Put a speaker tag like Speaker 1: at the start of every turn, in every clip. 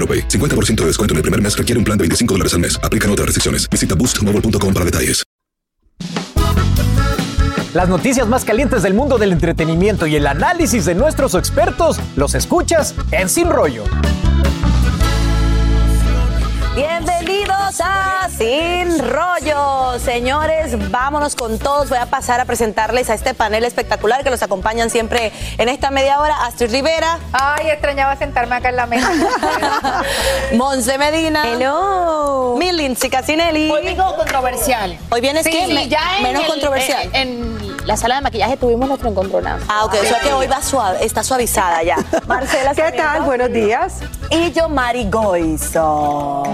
Speaker 1: AroPay. 50% de descuento en el primer mes requiere un plan de 25 dólares al mes. Aplican otras restricciones. Visita boostmobile.com para detalles.
Speaker 2: Las noticias más calientes del mundo del entretenimiento y el análisis de nuestros expertos los escuchas en Sin Rollo.
Speaker 3: Bienvenidos a Sin Rollo. Señores, vámonos con todos. Voy a pasar a presentarles a este panel espectacular que los acompañan siempre en esta media hora. Astrid Rivera.
Speaker 4: Ay, extrañaba sentarme acá en la mesa.
Speaker 3: Monse Medina.
Speaker 4: Hello.
Speaker 3: Mi Lindsay Casinelli.
Speaker 4: Hoy vengo controversial.
Speaker 3: Hoy vienes
Speaker 4: Sí,
Speaker 3: que
Speaker 4: sí, ya en
Speaker 3: menos
Speaker 4: el-
Speaker 3: controversial.
Speaker 4: En, en la sala de maquillaje tuvimos nuestro encontronazo.
Speaker 3: Ah, ok. O sea que hoy va suave, está suavizada ya. Marcela
Speaker 5: ¿Qué tal? Buenos días.
Speaker 3: Y yo, Mari Goizo.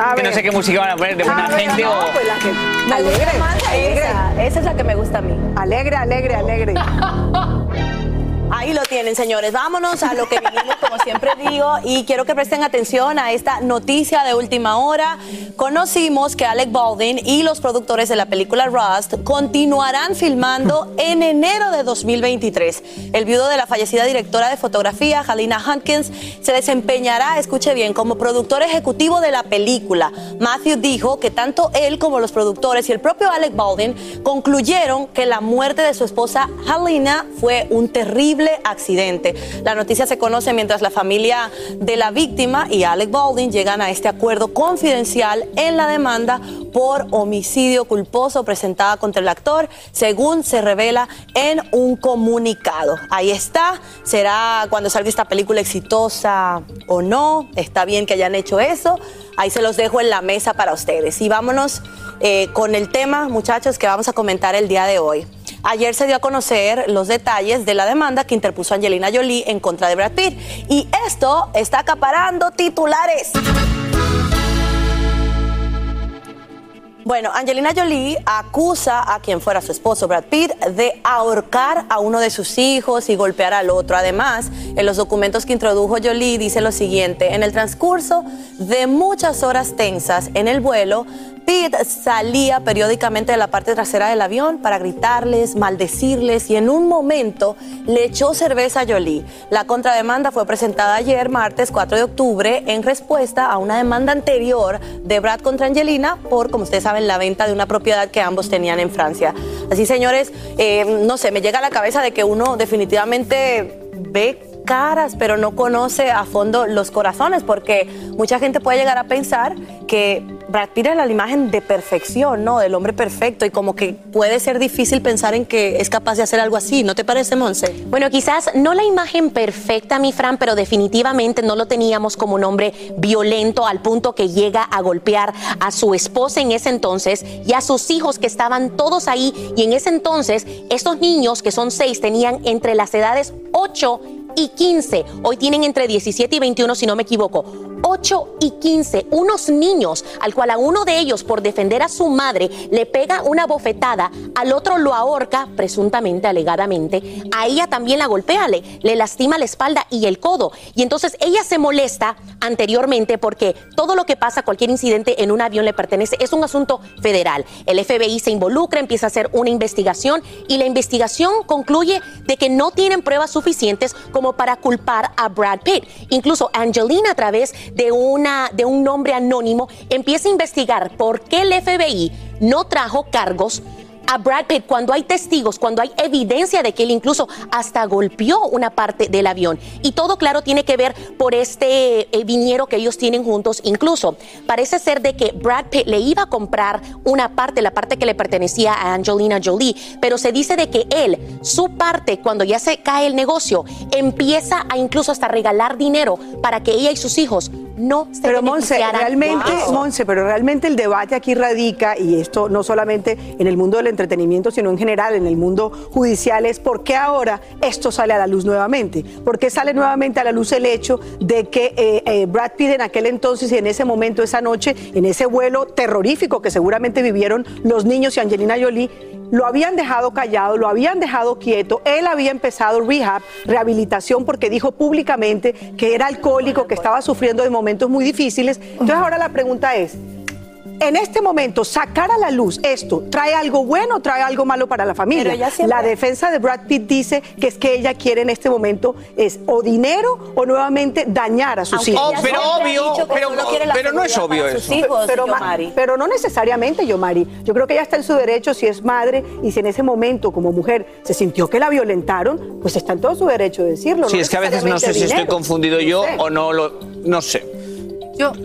Speaker 5: A
Speaker 6: Que no sé qué música van a poner de buena
Speaker 5: A ver,
Speaker 6: gente
Speaker 5: no,
Speaker 6: o.
Speaker 5: pues la que-
Speaker 3: Me
Speaker 5: alegre, alegre,
Speaker 3: esa. Esa es la que me gusta a mí.
Speaker 5: alegre, alegre, alegre.
Speaker 3: Ahí lo tienen, señores. Vámonos a lo que vinimos, como siempre digo, y quiero que presten atención a esta noticia de última hora. Conocimos que Alec Baldwin y los productores de la película Rust continuarán filmando en enero de 2023. El viudo de la fallecida directora de fotografía, Halina Hunkins, se desempeñará, escuche bien, como productor ejecutivo de la película. Matthew dijo que tanto él como los productores y el propio Alec Baldwin concluyeron que la muerte de su esposa Halina fue un terrible accidente. La noticia se conoce mientras la familia de la víctima y Alec Baldwin llegan a este acuerdo confidencial en la demanda por homicidio culposo presentada contra el actor, según se revela en un comunicado. Ahí está, será cuando salga esta película exitosa o no, está bien que hayan hecho eso, ahí se los dejo en la mesa para ustedes. Y vámonos eh, con el tema, muchachos, que vamos a comentar el día de hoy. Ayer se dio a conocer los detalles de la demanda que interpuso Angelina Jolie en contra de Brad Pitt. Y esto está acaparando titulares. Bueno, Angelina Jolie acusa a quien fuera su esposo, Brad Pitt, de ahorcar a uno de sus hijos y golpear al otro. Además, en los documentos que introdujo Jolie dice lo siguiente, en el transcurso de muchas horas tensas en el vuelo, Pitt salía periódicamente de la parte trasera del avión para gritarles, maldecirles y en un momento le echó cerveza a Jolie. La contrademanda fue presentada ayer, martes 4 de octubre, en respuesta a una demanda anterior de Brad contra Angelina por, como ustedes saben, la venta de una propiedad que ambos tenían en Francia. Así, señores, eh, no sé, me llega a la cabeza de que uno definitivamente ve caras, pero no conoce a fondo los corazones, porque mucha gente puede llegar a pensar que Brad Pitt la imagen de perfección, ¿no? Del hombre perfecto, y como que puede ser difícil pensar en que es capaz de hacer algo así, ¿no te parece, Monse?
Speaker 7: Bueno, quizás no la imagen perfecta, mi Fran, pero definitivamente no lo teníamos como un hombre violento al punto que llega a golpear a su esposa en ese entonces y a sus hijos que estaban todos ahí. Y en ese entonces, estos niños, que son seis, tenían entre las edades 8 y 15. Hoy tienen entre 17 y 21, si no me equivoco. 8 y 15, unos niños al cual a uno de ellos por defender a su madre le pega una bofetada, al otro lo ahorca, presuntamente, alegadamente, a ella también la golpea, le, le lastima la espalda y el codo. Y entonces ella se molesta anteriormente porque todo lo que pasa, cualquier incidente en un avión le pertenece, es un asunto federal. El FBI se involucra, empieza a hacer una investigación y la investigación concluye de que no tienen pruebas suficientes como para culpar a Brad Pitt. Incluso Angelina a través de, una, de un nombre anónimo empieza a investigar por qué el FBI no trajo cargos a Brad Pitt cuando hay testigos, cuando hay evidencia de que él incluso hasta golpeó una parte del avión. Y todo, claro, tiene que ver por este eh, que ellos tienen juntos. Incluso parece ser de que Brad Pitt le iba a comprar una parte, la parte que le pertenecía a Angelina Jolie, pero se dice de que él, su parte, cuando ya se cae el negocio, empieza a incluso hasta regalar dinero para que ella y sus hijos no se
Speaker 5: Pero Monse, realmente,
Speaker 7: Wow.
Speaker 5: Monse, pero realmente el debate aquí radica, y esto no solamente en el mundo del entretenimiento, sino en general en el mundo judicial, es por qué ahora esto sale a la luz nuevamente. ¿Por qué sale nuevamente a la luz el hecho de que eh, eh, Brad Pitt en aquel entonces y en ese momento, esa noche, en ese vuelo terrorífico que seguramente vivieron los niños y Angelina Jolie, lo habían dejado callado, lo habían dejado quieto. Él había empezado rehab, rehabilitación, porque dijo públicamente que era alcohólico, que estaba sufriendo de momentos muy difíciles. Entonces ahora la pregunta es, en este momento, sacar a la luz esto, ¿trae algo bueno o trae algo malo para la familia?
Speaker 3: Pero siempre-
Speaker 5: La defensa de Brad Pitt dice que es que ella quiere en este momento es o dinero o nuevamente dañar a sus
Speaker 3: Aunque
Speaker 5: hijos.
Speaker 3: solo quiere la seguridad para sus hijos,
Speaker 5: pero, pero no necesariamente, Yomari. Yo creo que ella está en su derecho si es madre y si en ese momento como mujer se sintió que la violentaron, pues está en todo su derecho de decirlo.
Speaker 6: Sí,
Speaker 5: no
Speaker 6: es que a veces no sé si estoy confundido yo o no lo. No sé.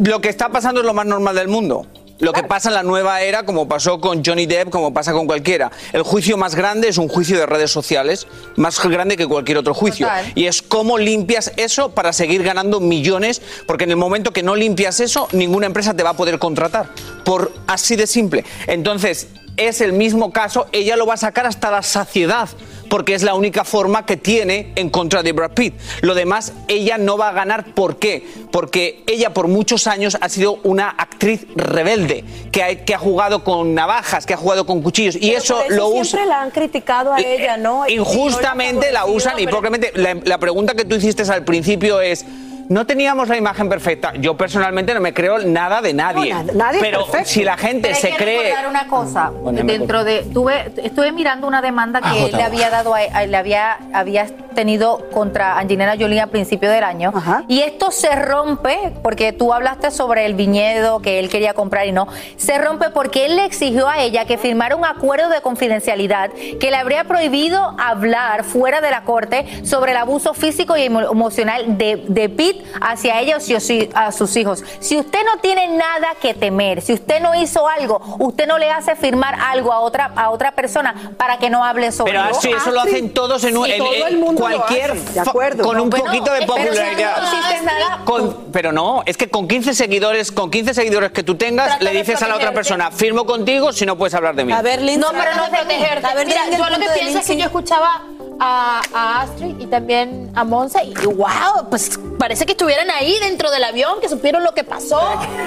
Speaker 6: Lo que está pasando es lo más normal del mundo. Lo que pasa en la nueva era, como pasó con Johnny Depp, como pasa con cualquiera. El juicio más grande es un juicio de redes sociales, más grande que cualquier otro juicio.
Speaker 4: Total.
Speaker 6: Y es cómo limpias eso para seguir ganando millones, porque en el momento que no limpias eso, ninguna empresa te va a poder contratar. Por así de simple. Entonces, es el mismo caso, ella lo va a sacar hasta la saciedad, porque es la única forma que tiene en contra de Brad Pitt. Lo demás, ella no va a ganar. ¿Por qué? Porque ella por muchos años ha sido una actriz rebelde, que ha, que ha jugado con navajas, que ha jugado con cuchillos, y
Speaker 3: Pero
Speaker 6: eso,
Speaker 3: por
Speaker 6: lo usa.
Speaker 3: Siempre la han criticado a ella, ¿no? No
Speaker 6: Injustamente la usan y
Speaker 3: favorecido,
Speaker 6: propiamente la, la pregunta que tú hiciste al principio es. No teníamos la imagen perfecta. Yo personalmente no me creo nada de nadie.
Speaker 5: No, nada- nadie
Speaker 6: pero
Speaker 5: perfecto.
Speaker 6: si la gente
Speaker 4: Pero hay
Speaker 6: se
Speaker 4: que
Speaker 6: cree.
Speaker 4: recordar una cosa
Speaker 6: Bueno,
Speaker 4: dentro de tuve estuve mirando una demanda que
Speaker 6: Ah,
Speaker 4: él le había dado a, a- le había había tenido contra Angelina Jolie a principio del año. Y esto se rompe porque tú hablaste sobre el viñedo que él quería comprar y no. Se rompe porque él le exigió a ella que firmara un acuerdo de confidencialidad que le habría prohibido hablar fuera de la corte sobre el abuso físico y emo- emocional de, de Pete hacia ella o a sus hijos. Si usted no tiene nada que temer, si usted no hizo algo, usted no le hace firmar algo a otra a otra persona para que no hable sobre
Speaker 6: Pero así, eso. lo
Speaker 4: Ah,
Speaker 6: hacen todos en, un-
Speaker 4: Sí, todo el mundo
Speaker 6: cualquier
Speaker 4: de acuerdo.
Speaker 6: con un
Speaker 4: Bueno,
Speaker 6: poquito de
Speaker 4: pero si
Speaker 6: popularidad.
Speaker 4: no hiciste nada,
Speaker 6: Con- pero no, es que con 15 seguidores, con 15 seguidores que tú tengas, le dices a la otra persona, firmo contigo si no puedes hablar de mí.
Speaker 4: No, pero no protegerte.
Speaker 3: A ver,
Speaker 8: Mira, yo lo que pienso es que yo escuchaba a, a Astrid y también a Monza y wow, pues parece que estuvieran ahí dentro del avión, que supieron lo que pasó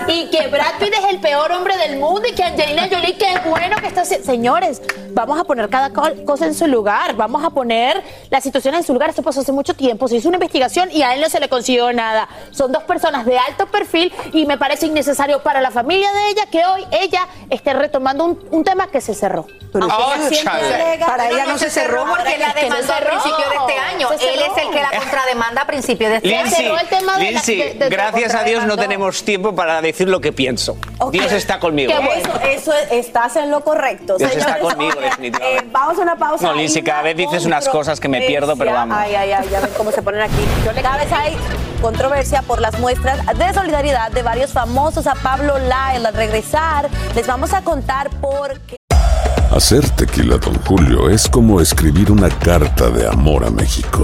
Speaker 8: y que Brad Pitt es el peor hombre del mundo y que Angelina Jolie que es bueno que está haciendo. Señores, vamos a poner cada co- cosa en su lugar, vamos a poner la situación en su lugar. Esto pasó hace mucho tiempo, se hizo una investigación y a él no se le consiguió nada. Son dos personas de alto perfil y me parece innecesario para la familia de ella que hoy ella esté retomando un, un tema que se cerró.
Speaker 5: Pero para ella no se cerró
Speaker 4: porque la
Speaker 8: que no
Speaker 4: demandó a principio de este año. Él es el que la contrademanda a principio de este año.
Speaker 6: Lindsay, Lindsay,
Speaker 4: de- de-
Speaker 6: gracias a Dios no tenemos tiempo para decir lo que pienso. Dios está conmigo.
Speaker 3: Eso, eso es- estás en lo correcto.
Speaker 6: Dios está conmigo, definitivamente.
Speaker 3: eh, vamos a una pausa.
Speaker 6: No, Lindsay, cada vez dices unas cosas que me pierdo, pero vamos.
Speaker 3: Ay, ay, ay, ya ven cómo se ponen aquí. Cada vez hay controversia por las muestras de solidaridad de varios famosos a Pablo Lyle. Al regresar, les vamos a contar por qué.
Speaker 9: Hacer tequila, Don Julio, es como escribir una carta de amor a México.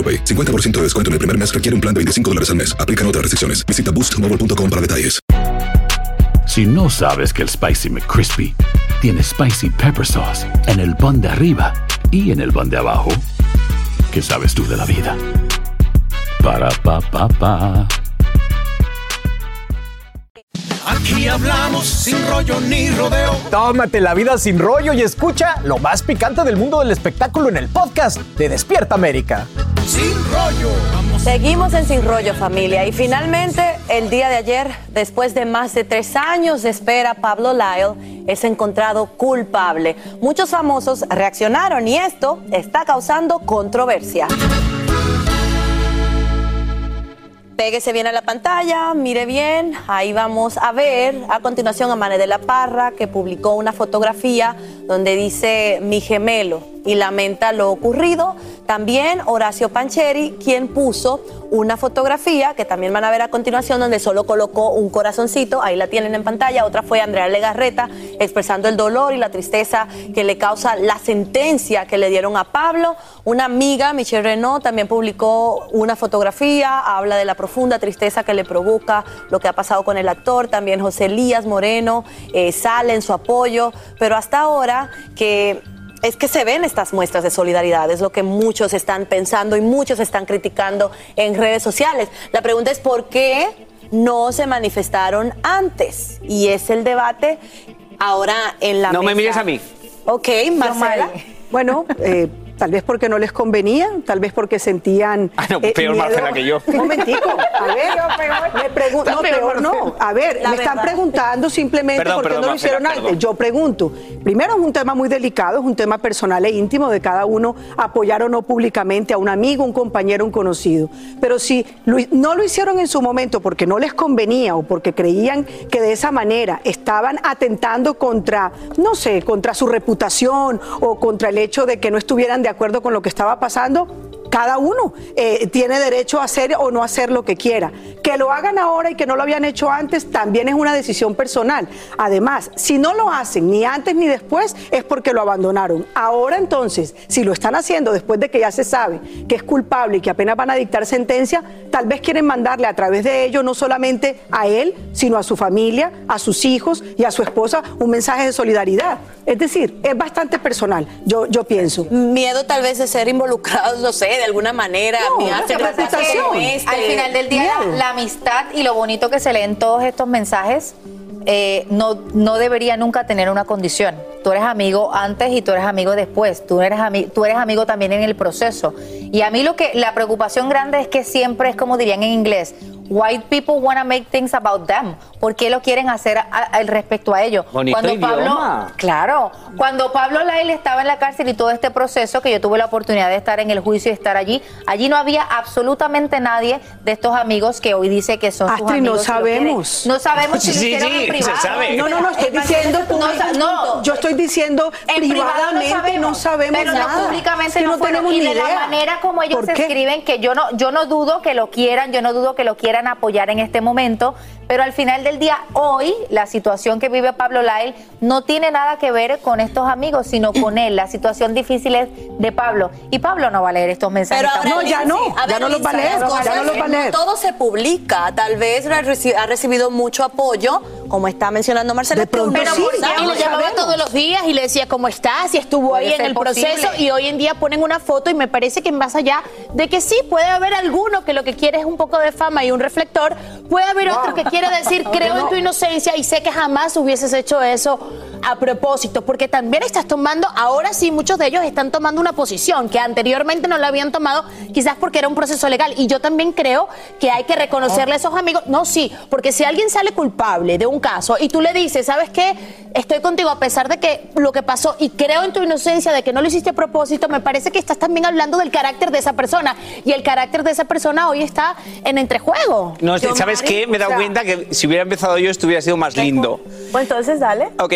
Speaker 1: AroPay. 50% de descuento en el primer mes requiere un plan de 25 dólares al mes. Aplican otras restricciones. Visita boostmobile.com para detalles.
Speaker 10: Si no sabes que el Spicy McCrispy tiene Spicy Pepper Sauce en el pan de arriba y en el pan de abajo, ¿qué sabes tú de la vida? Para, pa, pa, pa.
Speaker 11: Aquí hablamos sin rollo ni rodeo.
Speaker 2: Tómate la vida sin rollo y escucha lo más picante del mundo del espectáculo en el podcast de Despierta América.
Speaker 11: Sin rollo.
Speaker 3: Seguimos en Sin Rollo, familia. Y finalmente, el día de ayer, después de más de tres años de espera, Pablo Lyle es encontrado culpable. Muchos famosos reaccionaron y esto está causando controversia. Péguese bien a la pantalla, mire bien, ahí vamos a ver a continuación a Mane de la Parra que publicó una fotografía donde dice mi gemelo y lamenta lo ocurrido. También Horacio Pancheri, quien puso una fotografía que también van a ver a continuación donde solo colocó un corazoncito, ahí la tienen en pantalla. Otra fue Andrea Legarreta expresando el dolor y la tristeza que le causa la sentencia que le dieron a Pablo. Una amiga, Michelle Renault, también publicó una fotografía, habla de la profunda tristeza que le provoca lo que ha pasado con el actor. También José Elías Moreno eh, sale en su apoyo, pero hasta ahora que es que se ven estas muestras de solidaridad, es lo que muchos están pensando y muchos están criticando en redes sociales. La pregunta es por qué no se manifestaron antes y es el debate ahora en la
Speaker 6: No me mires a mí.
Speaker 3: Ok, Marcela.
Speaker 5: Bueno, eh, tal vez porque no les convenía, tal vez porque sentían.
Speaker 6: Ah, no,
Speaker 5: eh,
Speaker 6: peor
Speaker 5: miedo.
Speaker 6: Marcela que yo.
Speaker 5: Un momentico, a ver, me pregun-
Speaker 6: Está
Speaker 5: no,
Speaker 6: peor,
Speaker 5: no. A ver,
Speaker 3: La
Speaker 5: me están preguntando simplemente
Speaker 6: Perdón,
Speaker 5: por qué
Speaker 6: perdón,
Speaker 5: no lo
Speaker 6: Marcela,
Speaker 5: hicieron antes.
Speaker 6: perdón.
Speaker 5: Yo pregunto. Primero, es un tema muy delicado, es un tema personal e íntimo de cada uno apoyar o no públicamente a un amigo, un compañero, un conocido. Pero si lo- no lo hicieron en su momento porque no les convenía o porque creían que de esa manera estaban atentando contra, no sé, contra su reputación o contra el hecho de que no estuvieran de acuerdo con lo que estaba pasando, cada uno eh, tiene derecho a hacer o no hacer lo que quiera. Que lo hagan ahora y que no lo habían hecho antes también es una decisión personal. Además, si no lo hacen ni antes ni después es porque lo abandonaron. Ahora entonces, si lo están haciendo después de que ya se sabe que es culpable y que apenas van a dictar sentencia, tal vez quieren mandarle a través de ello no solamente a él, sino a su familia, a sus hijos y a su esposa un mensaje de solidaridad. Es decir, es bastante personal, yo, yo pienso.
Speaker 3: Miedo tal vez de ser involucrados, no sé, de alguna manera.
Speaker 5: No,
Speaker 3: me hace
Speaker 5: reputación.
Speaker 3: este.
Speaker 4: Al final del día, la, la amistad y lo bonito que se leen todos estos mensajes eh, no, no debería nunca tener una condición. Tú eres amigo antes y tú eres amigo después. Tú eres, ami- tú eres amigo también en el proceso. Y a mí lo que la preocupación grande es que siempre es como dirían en inglés. White people want to make things about them. ¿Por qué lo quieren hacer a- al respecto a ello?
Speaker 6: Bonito
Speaker 4: Cuando Pablo,
Speaker 6: idioma.
Speaker 4: Claro, cuando Pablo Lail estaba en la cárcel y todo este proceso, que yo tuve la oportunidad de estar en el juicio y estar allí, allí no había absolutamente nadie de estos amigos que hoy dice que son sus
Speaker 5: Astrid, no
Speaker 4: amigos. y quieren.
Speaker 5: sabemos.
Speaker 4: No sabemos si
Speaker 6: Sí,
Speaker 4: lo hicieron
Speaker 6: sí,
Speaker 4: en
Speaker 6: se
Speaker 4: privado.
Speaker 6: sabe.
Speaker 5: No, no, no, estoy
Speaker 4: Es
Speaker 5: diciendo
Speaker 4: no, no,
Speaker 5: yo estoy diciendo
Speaker 4: en
Speaker 5: privadamente no sabemos
Speaker 4: pero
Speaker 5: nada.
Speaker 4: no públicamente
Speaker 5: Es que
Speaker 4: no,
Speaker 5: no
Speaker 4: fueron.
Speaker 5: tenemos
Speaker 4: y
Speaker 5: ni
Speaker 4: de la manera como ellos
Speaker 5: ¿Por
Speaker 4: se escriben que yo no yo no dudo que lo quieran yo no dudo que lo quieran apoyar en este momento pero al final del día hoy la situación que vive Pablo Lael no tiene nada que ver con estos amigos sino con él. La situación difícil es de Pablo. Y Pablo no va a leer estos mensajes
Speaker 3: Pero ahora,
Speaker 5: No, ya no, ya
Speaker 3: ver,
Speaker 5: no los va a leer,
Speaker 3: las
Speaker 5: ya
Speaker 3: cosas,
Speaker 5: no los va a
Speaker 3: no
Speaker 5: leer.
Speaker 3: Todo se publica, tal vez ha recibido mucho apoyo, como está mencionando Marcela.
Speaker 5: De pronto
Speaker 3: pero
Speaker 5: sí,
Speaker 8: y le llamaba todos los días y le decía cómo estás y estuvo ahí en el proceso y hoy en día ponen una foto y me parece que más allá de que sí puede haber alguno que lo que quiere es un poco de fama y un reflector, puede haber otro que quiere decir creo en tu inocencia y sé que jamás hubieses hecho eso a propósito, porque también estás tomando, ahora sí muchos de ellos están tomando una posición que anteriormente no la habían tomado, quizás porque era un proceso legal. Y yo también creo que hay que reconocerle a esos amigos, no, sí, porque si alguien sale culpable de un caso y tú le dices, ¿sabes qué? Estoy contigo a pesar de que lo que pasó y creo en tu inocencia de que no lo hiciste a propósito, me parece que estás también hablando del carácter de esa persona y el carácter de esa persona hoy está en entrejuego.
Speaker 6: No, ¿sabes qué? Me he dado cuenta que si hubiera empezado yo esto hubiera sido más lindo.
Speaker 12: Pues entonces dale.
Speaker 6: Ok,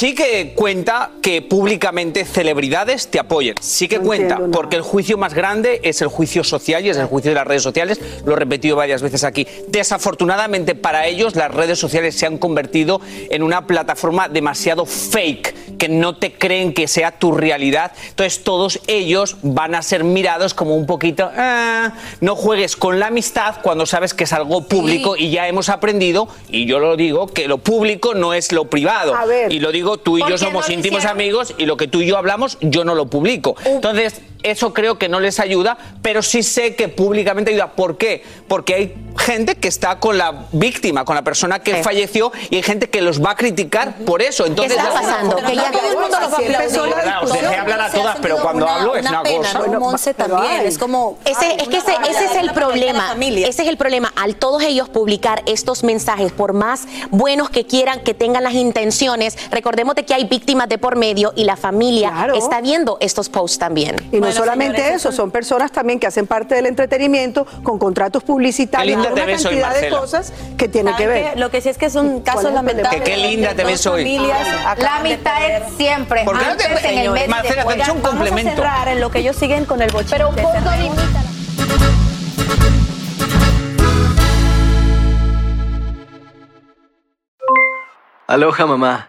Speaker 6: sí que cuenta que públicamente celebridades te apoyen. Sí que cuenta, porque el juicio más grande es el juicio social y es el juicio de las redes sociales. Lo he repetido varias veces aquí. Desafortunadamente para ellos, las redes sociales se han convertido en una plataforma demasiado fake, que no te creen que sea tu realidad. Entonces todos ellos van a ser mirados como un poquito, "Ah, no juegues con la amistad cuando sabes que es algo público y ya hemos aprendido, y yo lo digo, que lo público no es lo privado.
Speaker 5: A ver.
Speaker 6: Y lo digo, tú y
Speaker 5: ¿Por
Speaker 6: yo
Speaker 5: qué
Speaker 6: somos
Speaker 5: no
Speaker 6: íntimos
Speaker 5: hicieron?
Speaker 6: amigos y lo que tú y yo hablamos, yo no lo publico. Entonces, eso creo que no les ayuda, pero sí sé que públicamente ayuda. ¿Por qué? Porque hay gente que está con la víctima, con la persona que falleció, y hay gente que los va a criticar por eso. Entonces,
Speaker 7: está pasando? Que ya todo el mundo los va a
Speaker 6: Así empezó
Speaker 7: aplaudir.
Speaker 6: la Os dejé hablar a todas, pero cuando hablo es una, cosa.
Speaker 12: Monse también, es como...
Speaker 7: Ese, es que ese, ese es el problema. Ese es el problema. Al todos ellos publicar estos mensajes, por más buenos que quieran, que tengan las intenciones, recordemos de que hay víctimas de por medio y la familia está viendo estos posts también.
Speaker 5: Y no solamente eso, son personas también que hacen parte del entretenimiento con contratos publicitarios,
Speaker 6: linda
Speaker 5: con
Speaker 6: te
Speaker 5: una
Speaker 6: ves hoy,
Speaker 5: cantidad de
Speaker 6: Marcela.
Speaker 5: cosas que tienen que
Speaker 12: ¿Saben
Speaker 5: ver.
Speaker 12: qué? Lo que sí es que es un caso
Speaker 5: ¿Cuál es el
Speaker 12: lamentable.
Speaker 5: problema?
Speaker 6: Que qué linda te ves hoy.
Speaker 4: La amistad es siempre.
Speaker 6: ¿Por qué no te-
Speaker 4: antes, en el medio y
Speaker 6: Marcela, he hecho un
Speaker 12: Vamos a cerrar en lo que ellos siguen con el bochito.
Speaker 8: Pero un poco.
Speaker 13: Aloha mamá,